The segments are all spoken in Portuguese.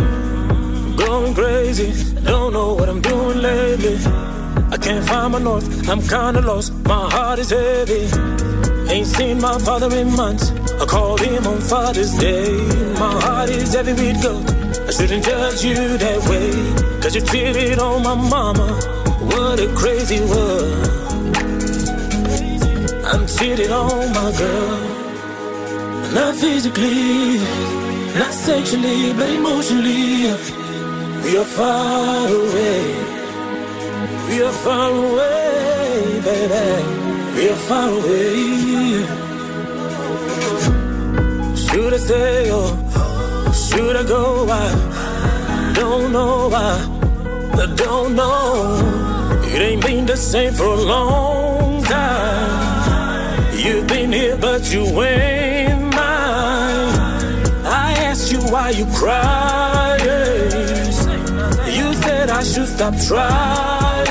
girl. I'm going crazy. Don't know what I'm doing lately. I can't find my north. I'm kinda lost. My heart is heavy. Ain't seen my father in months. I called him on Father's Day. My heart is heavy with guilt. I shouldn't judge you that way. Cause you cheated on my mama. What a crazy world. I'm cheating on my girl. Not physically, not sexually, but emotionally. We are far away. We are far away, baby. We are far away. Should I stay or should I go? I don't know. I, I don't know. It ain't been the same for a long time. You've been here, but you ain't why you crying. You said I should stop trying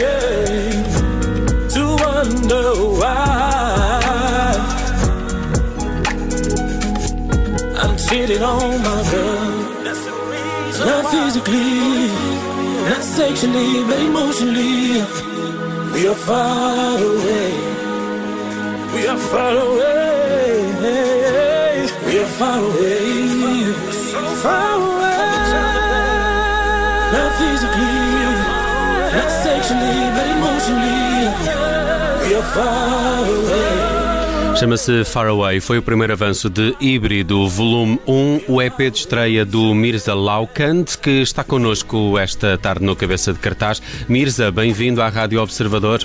to wonder why I'm cheating on my girl. Not physically, not sexually, but emotionally. We are far away. We are far away. We are far away. Far away. Not physically, not sexually, but emotionally. Far away. Chama-se Far Away, foi o primeiro avanço de Híbrido, volume 1, o EP de estreia do Mirza Laukant, que está connosco esta tarde no Cabeça de Cartaz. Mirza, bem-vindo à Rádio Observador.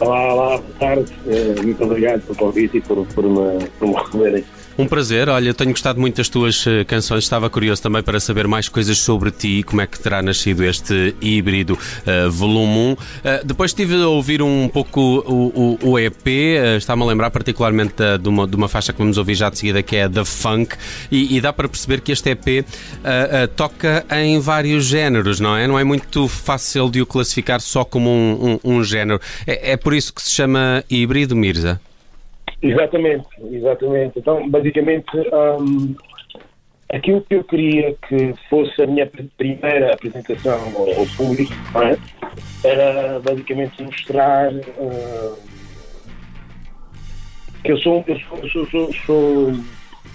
Olá, olá, boa tarde. Eh, Muito obrigado pelo convite e por, por, me, por me receberem. Um prazer, olha, tenho gostado muito das tuas eh, canções, estava curioso também para saber mais coisas sobre ti, como é que terá nascido este híbrido eh, volume 1. Eh, depois estive a ouvir um pouco o, o- o EP, eh, está-me a lembrar particularmente da- de, uma, de uma faixa que vamos ouvir já de seguida, que é The Funk, e, e dá para perceber que este EP eh, toca em vários géneros, não é? Não é muito fácil de o classificar só como um, um- um género. É, é por isso que se chama híbrido, Mirza? Exatamente, exatamente. Então, basicamente, hum, aquilo que eu queria que fosse a minha pr- primeira apresentação ao, ao público é? era basicamente mostrar hum, que eu sou, eu sou, sou, sou- sou-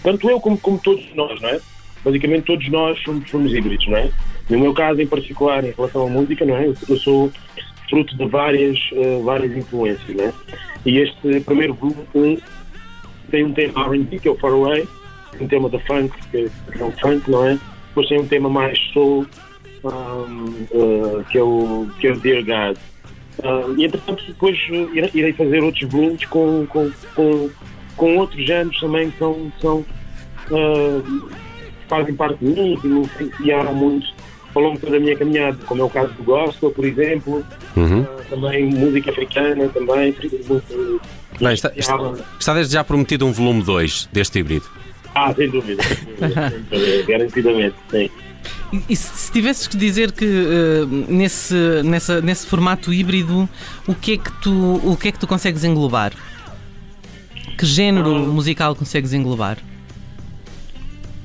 tanto eu como, como todos nós, não é? Basicamente todos nós somos, somos híbridos, não é? No meu caso em particular, em relação à música, não é? Eu sou fruto de várias, eh, várias influências, não é? E este primeiro grupo um, tem um tema R&B, que é o Far Away, um tema da funk, que é o funk, não é? Depois tem um tema mais soul, um, eh, que, é o, que é o Dear God. Ah, e entretanto depois irei- fazer outros volumes com, com, com, com outros géneros também que são, são ah, fazem parte de mim, que me influenciaram muito ao longo da minha caminhada, como é o caso do gospel, por exemplo, Uhum. ah, também música africana, também, muito, Bem, está, está- está desde já prometido um volume 2 deste híbrido. Ah, sem dúvida, sem dúvida, garantidamente, sim. E, se se tivesses que dizer que eh, nesse, nessa, nesse formato híbrido, o que, é que tu, o que é que tu consegues englobar? Que género musical consegues englobar?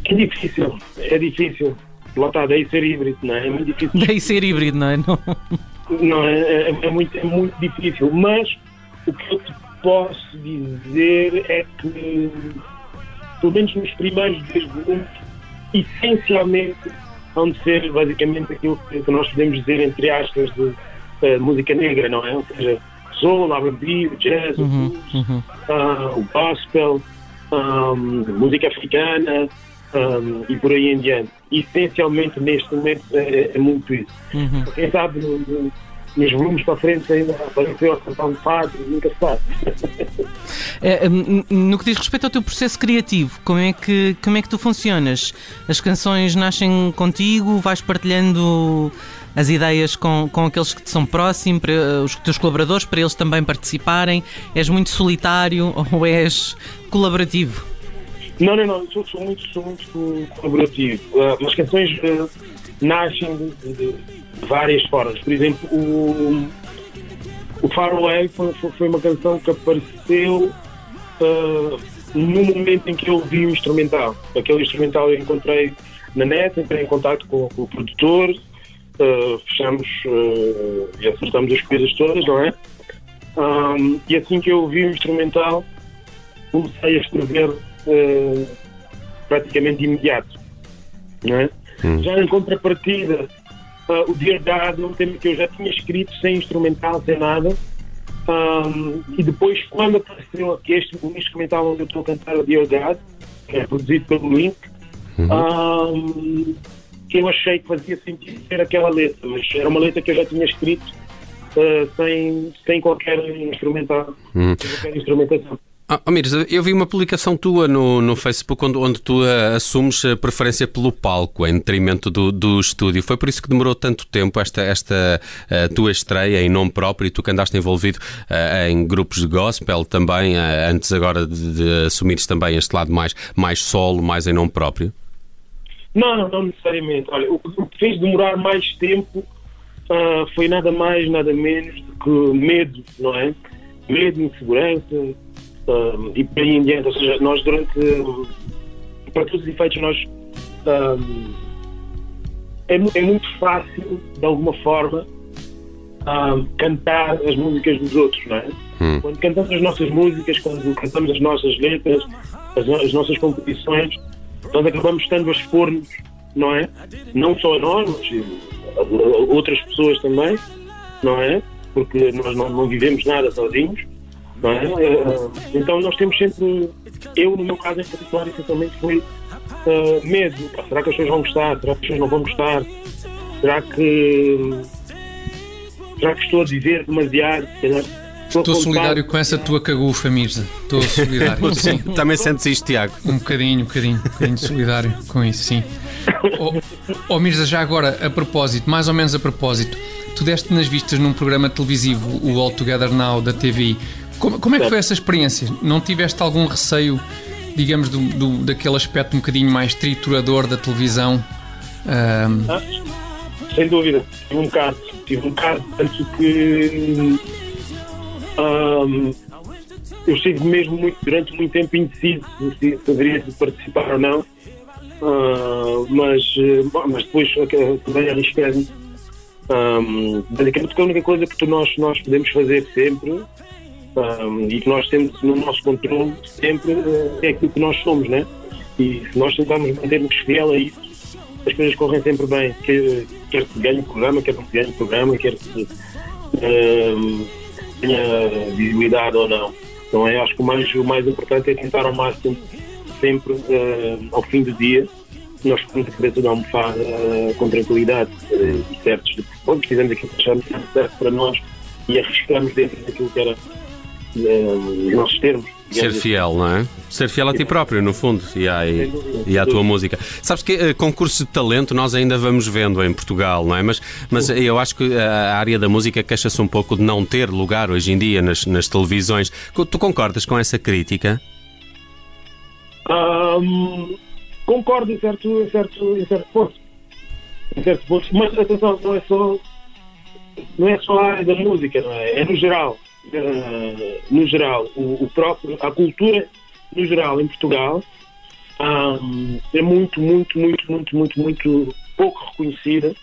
É difícil, é difícil. Lá está, daí ser híbrido, não é? É muito difícil. Daí ser híbrido, não é? Não. Não, é, é, é muito, é muito difícil. Mas o que eu te posso dizer é que, pelo menos nos primeiros dois volumes, essencialmente vão ser basicamente aquilo que nós podemos dizer, entre aspas, de eh, música negra, não é? Ou seja, soul, R&B, o jazz, o Uhum, blues, uhum. ah, o gospel, ahm, música africana ahm, e por aí em diante. Essencialmente, neste momento, é, é muito isso. Uhum. Quem sabe no- no- nos volumes para frente ainda apareceu a cantar um fado, nunca se sabe. Eh, n- no que diz respeito ao teu processo criativo, como é, que, como é que tu funcionas? As canções nascem contigo, vais partilhando as ideias com, com aqueles que te são próximos, para, eh, os teus colaboradores, para eles também participarem? És muito solitário ou és colaborativo? Não, não, não, sou, sou muito, sou muito colaborativo. Uh, as canções uh, nascem de, de, várias formas. Por exemplo, o, o Far Away foi, foi uma canção que apareceu uh, no momento em que eu ouvi o instrumental. Aquele instrumental eu encontrei na net, entrei em contato com, com o produtor, uh, fechamos e acertamos as coisas todas, não é? Um, e assim que eu ouvi o instrumental, comecei a escrever uh, praticamente imediato. Não é? Hum. Já em contrapartida, uh, o Dear God é um tema que eu já tinha escrito sem instrumental, sem nada. Um, e depois, quando apareceu aqui este o instrumental onde eu estou a cantar o Dear God, que é produzido pelo Link, uhum. um, eu achei que fazia sentido ter aquela letra, mas era uma letra que eu já tinha escrito uh, sem, sem qualquer instrumental, uhum. sem qualquer instrumentação. Ah, Amires, eu vi uma publicação tua no, no Facebook onde, onde tu uh, assumes a preferência pelo palco em detrimento do, do estúdio. Foi por isso que demorou tanto tempo esta, esta uh, tua estreia em nome próprio e tu que andaste envolvido uh, em grupos de gospel também, antes agora de, de assumires também este lado mais, mais solo, mais em nome próprio? Não, não, não necessariamente. Olha, o que fez demorar mais tempo foi nada mais, nada menos do que medo, não é? Medo, insegurança um, e por aí em diante. Ou seja, nós durante. Para todos os efeitos, nós. Um, é, é, muito fácil, de alguma forma, um, cantar as músicas dos outros, não é? Hum. Quando cantamos as nossas músicas, quando cantamos as nossas letras, as, as nossas composições, nós acabamos estando a expor-nos, não é? Não só a nós, mas a, a outras pessoas também, não é? Porque nós não, não vivemos nada sozinhos. Não é? Então nós temos sempre, eu no meu caso em particular, essencialmente foi uh, medo. Será que as pessoas vão gostar? Será que as pessoas não vão gostar? Será que será que estou a dizer demasiado? Estou, estou solidário com essa tua cagufa, Mirza. Estou solidário. sim. Também sentes isto, Tiago? Um bocadinho, um bocadinho, um bocadinho solidário com isso, sim. Oh, oh Mirza, já agora, a propósito, mais ou menos a propósito, tu deste nas vistas num programa televisivo, o All Together Now, da TVI. Como, como é que foi essa experiência? Não tiveste algum receio, digamos, do, do daquele aspecto um bocadinho mais triturador da televisão? Um... Ah, sem dúvida, tive um bocado, tive um bocado, tanto que um, eu estive mesmo muito, durante muito tempo indeciso se poderia participar ou não, uh, mas, mas depois também arrisquei-me. Um, basicamente, a única coisa que nós, nós podemos fazer sempre um, e que nós temos no nosso controle sempre uh, é aquilo que nós somos, né? E se nós tentarmos manter-nos fiel a isso, as coisas correm sempre bem. Quer, quer se ganhe o programa, quer se ganhe o programa, quer se uh, tenha visibilidade ou não. Então é, acho que o mais, o mais importante é tentar ao máximo, sempre uh, ao fim do dia, nós podemos a cabeça da almofada uh, com tranquilidade uh, e certos, onde fizemos aquilo que achamos certo para nós e arriscamos dentro daquilo que era nossos termos. Ser assim. fiel, não é? Ser fiel a ti próprio, no fundo, e à, e, à tua música. Sabes que uh, concursos de talento nós ainda vamos vendo em Portugal, não é? Mas, mas eu acho que a área da música queixa-se um pouco de não ter lugar hoje em dia nas, nas televisões. Tu concordas com essa crítica? Um, concordo em certo, em, certo, em certo ponto. Em certo ponto. Mas atenção, não é só, não é só a área da música, não é? É no geral uh, no geral, o, o, próprio, a cultura no geral em Portugal um, é muito, muito, muito, muito, muito, muito pouco reconhecida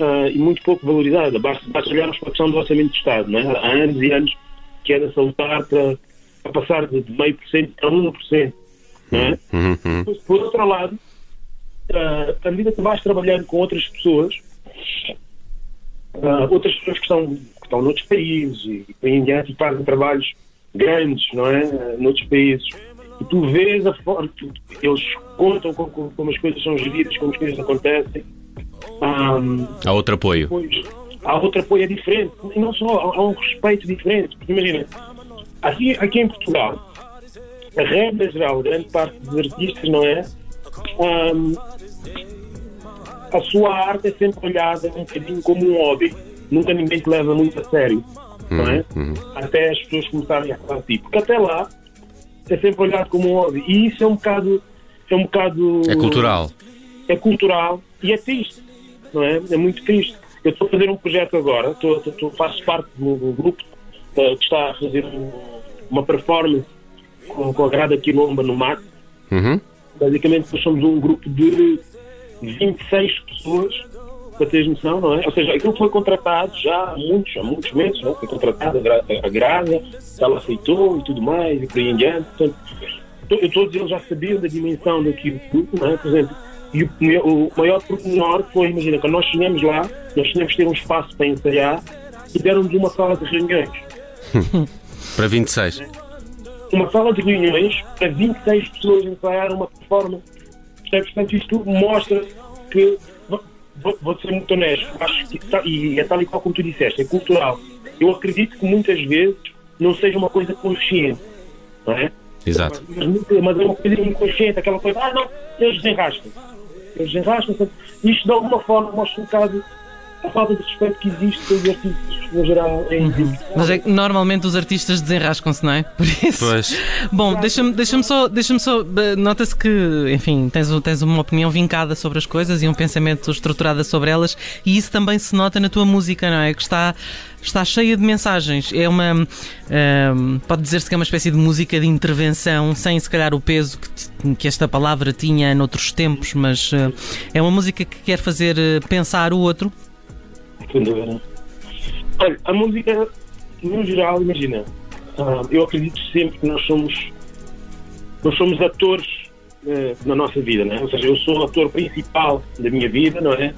uh, e muito pouco valorizada. Basta, basta olharmos para a questão do orçamento de Estado, não é? há anos e anos que de salutar para, para passar de meio por cento a 1%. Não é? Uhum, uhum. Por outro lado, uh, à medida que vais trabalhando com outras pessoas, uh, outras pessoas que estão estão noutros países e, em diante e fazem trabalhos grandes, não é? Noutros países. E tu vês a forma, eles contam como, como, as coisas são geridas, como as coisas acontecem. Um, há outro apoio. Depois, há outro apoio é diferente. E não só, há, um respeito diferente. Porque imagina, aqui, aqui em Portugal, a regra geral, grande parte dos artistas, não é? Um, a sua arte é sempre olhada um bocadinho como um hobby nunca ninguém te leva muito a sério, não é? Uhum. Até as pessoas começarem a falar assim, porque até lá é sempre olhado como um hobby. E isso é um bocado, é um bocado. É cultural. É cultural e é triste, não é? É muito triste. Eu estou a fazer um projeto agora, estou, estou, faço parte do, do grupo eh, que está a fazer um- uma performance com, com a Grada Quilomba no Mato. Uhum. Basicamente, nós somos um grupo de 26 pessoas, para teres noção, não é? Ou seja, aquilo foi contratado já há muitos, há muitos meses, não é? Foi contratado a gra- a Grada, ela aceitou e tudo mais, e por aí em diante. Portanto, to- todos eles já sabiam da dimensão daquilo não é? Por exemplo, e o, o maior pormenor foi, imagina, quando nós chegamos lá, nós tínhamos que ter um espaço para ensaiar e deram-nos uma sala de reuniões. Para 26. Uma sala de reuniões para 26 pessoas ensaiar uma performance. Portanto, isto tudo mostra que, vou, vou- ser muito honesto, acho que, tá- e é tal e qual como tu disseste, é cultural. Eu acredito que muitas vezes não seja uma coisa consciente, não é? Exato. Mas, mas é uma coisa inconsciente, aquela coisa, ah não, eles desenrascam. Eles desenrascam. Isto de alguma forma mostra um bocado a falta de respeito que existe pelos artistas no geral em Mas é que normalmente os artistas desenrascam-se, não é? Por isso. Pois. Bom, deixa-me deixa só, deixa só nota-se que, enfim, tens, um- tens uma opinião vincada sobre as coisas e um pensamento estruturado sobre elas, e isso também se nota na tua música, não é? Que está, está cheia de mensagens. É uma. ehm, pode dizer-se que é uma espécie de música de intervenção, sem se calhar o peso que, que esta palavra tinha noutros tempos, mas eh, é uma música que quer fazer eh, pensar o outro. Sem dúvida. Olha, a música, no geral, imagina, ah, eu acredito sempre que nós somos, nós somos atores eh, na nossa vida, não é? Ou seja, eu sou o ator principal da minha vida, não é?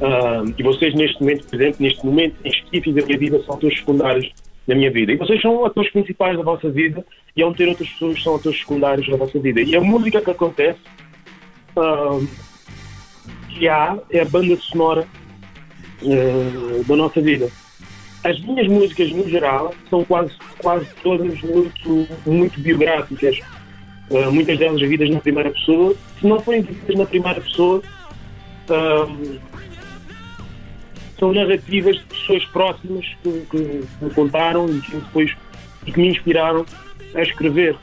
Ah, e vocês, neste momento, por exemplo, neste momento em específico da minha vida, são atores secundários da minha vida. E vocês são atores principais da vossa vida e hão ter outras pessoas que são atores secundários da vossa vida. E a música que acontece, ah, que há, é a banda sonora eh, da nossa vida. As minhas músicas, no geral, são quase, quase todas muito, muito biográficas. Eh, muitas delas vividas na primeira pessoa. Se não forem vividas na primeira pessoa, ahm, são narrativas de pessoas próximas que, que me contaram e que depois e que me inspiraram a escrever,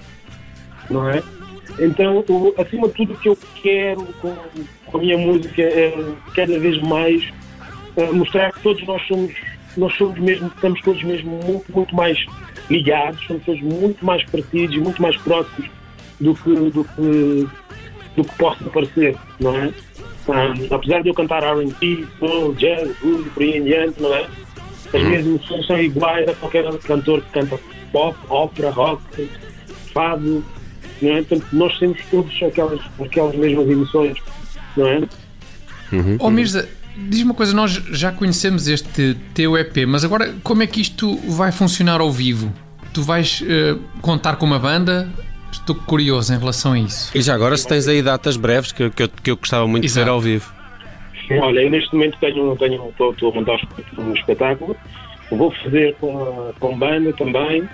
não é? Então, o- acima de tudo, o que eu quero com, com a minha música é cada vez mais mostrar que todos nós somos, nós somos mesmo, estamos todos mesmo muito, muito mais ligados, somos todos muito mais parecidos, muito mais próximos do que, do que, do que possa parecer, não é? Ah, apesar de eu cantar R&B, soul, jazz, blues, por aí em diante, não é? As minhas emoções são iguais a qualquer cantor que canta pop, ópera, rock, fado, não é? Portanto, nós temos todos aquelas, aquelas mesmas emoções, não é? Ó Mirza, diz-me uma coisa, nós já conhecemos este teu EP, mas agora como é que isto vai funcionar ao vivo? Tu vais eh, contar com uma banda? Estou curioso em relação a isso. E já agora, se tens aí datas breves que, que, eu, que eu gostava muito de Exato. ver ao vivo. Olha, eu neste momento tenho, tenho, estou, estou a montar um espetáculo, vou fazer com com banda também.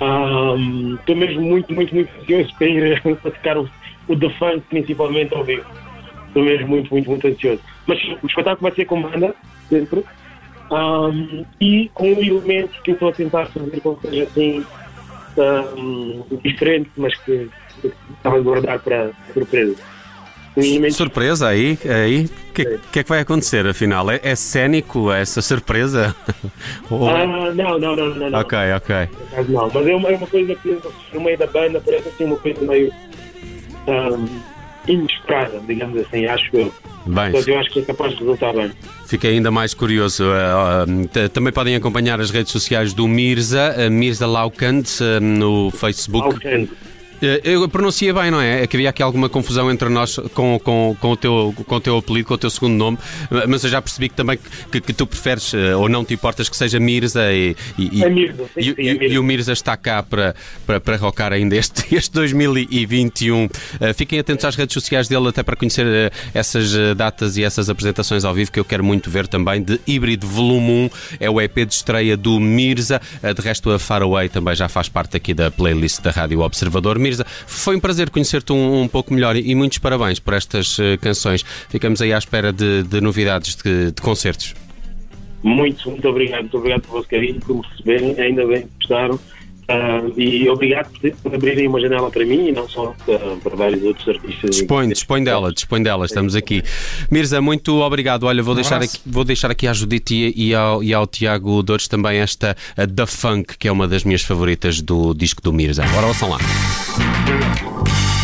Ahm, Estou mesmo muito, muito, muito ansioso para ir a tocar o, o The Funk, principalmente ao vivo. Estou mesmo muito, muito, muito ansioso. Mas o espetáculo vai ser com banda, sempre. Ahm, e com um elemento que eu estou a tentar fazer com que seja assim ahm, diferente, mas que, que estava a guardar para surpresa. Um Surpresa aí, aí. O que, que é que vai acontecer afinal? É, é cénico essa surpresa? Ou- Ah, não, não, não, não. não. Ok, ok. Não, mas é uma, é uma coisa que no meio da banda parece assim uma coisa meio ahm, inesperada, digamos assim, acho eu. Bem, Portanto, eu acho que é capaz de resultar bem. fiquei ainda mais curioso. Uh, t- também podem acompanhar as redes sociais do Mirza, uh, Mirza Laukand, uh, no Facebook. Alcance. Eh, Eu pronunciei bem, não é? É que havia aqui alguma confusão entre nós com, com, com, o, teu, com o teu apelido, com o teu segundo nome, mas eu já percebi que também que, que tu preferes, eh, ou não te importas que seja Mirza e, e, e- É Mirza, sim, sim, é Mirza. e o Mirza está cá para, para, para rocar ainda este, este 2021. Eh, Fiquem atentos às redes sociais dele até para conhecer essas datas e essas apresentações ao vivo que eu quero muito ver também de Híbrido Volume 1, é o EP de estreia do Mirza. De resto, a Faraway também já faz parte aqui da playlist da Rádio Observador. Mirza, foi um prazer conhecer-te um, um pouco melhor e, e muitos parabéns por estas eh, canções. Ficamos aí à espera de, de novidades de, de concertos. Muito, muito obrigado, muito obrigado pelo vosso carinho, por me receberem, ainda bem que gostaram. Uh, e obrigado por, abrirem uma janela para mim e não só uh, para vários outros artistas. Dispõe, dispõe dela, dispõe dela, estamos aqui. Mirza, muito obrigado. Olha, vou, um deixar, aqui, vou deixar aqui à Judite e ao, e ao Tiago Dores também esta The Funk, que é uma das minhas favoritas do disco do Mirza. Ora, ouçam lá. Thank you.